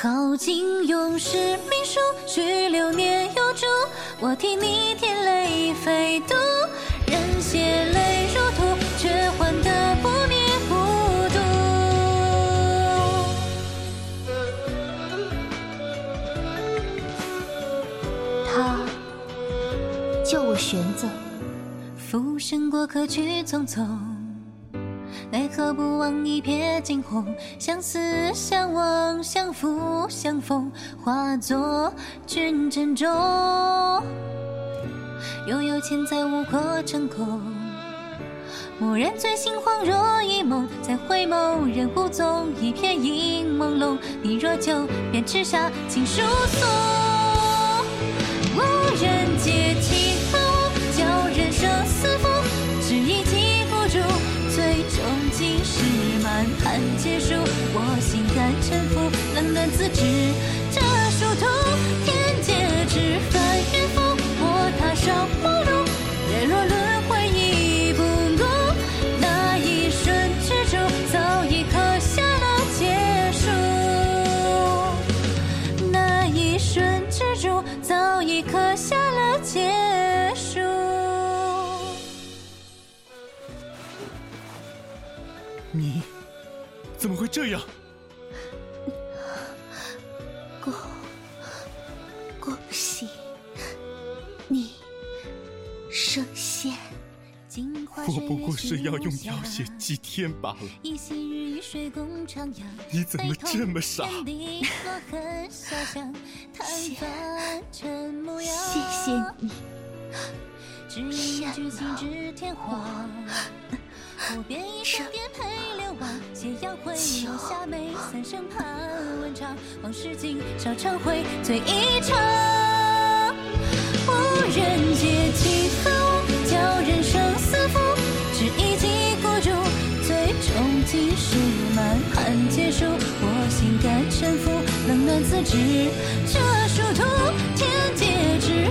好景永世命数，许流年有主，我替你添泪飞渡，任血泪如土，却换得不灭孤独。他叫我玄子，浮生过客去匆匆。奈何不忘一瞥惊鸿，相思相望，相扶相逢，化作君珍重。悠悠千载无过成空，蓦然醉醒恍若一梦，再回眸人无踪，一片影朦胧。你若久，便痴下情书送。满盘皆输，我心甘沉浮，冷暖自知。这殊途，天劫之翻云覆，我踏上陌路，跌落轮回已不顾。那一瞬之珠，早已刻下了结束。那一瞬之珠，早已刻下了结束。你怎么会这样？恭恭喜你升仙！我不过是要用药血祭天罢了。你怎么这么傻？谢谢你，天荒。我便一生颠沛流亡，斜阳回。眸下眉，三生盼问长，往事今少常回，醉一场。无人解其何物，教人生死负，只一击孤注，最终尽是满盘皆输。我心甘沉浮，冷暖自知，这殊途，天劫之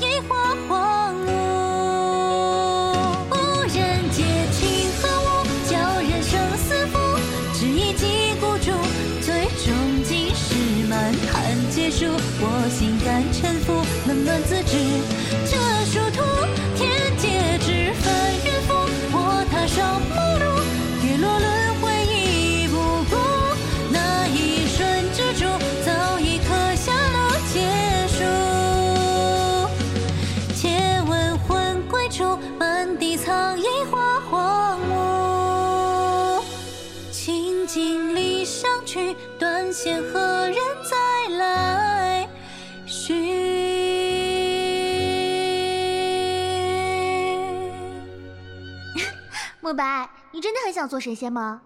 一花黄路。无人解情何物，教人生死负，只一击孤注，最终尽是。满盘皆输，我心甘沉浮，冷暖自知。这殊途，满地苍野花荒芜。情尽离殇去，断线何人再来续？慕白，你真的很想做神仙吗？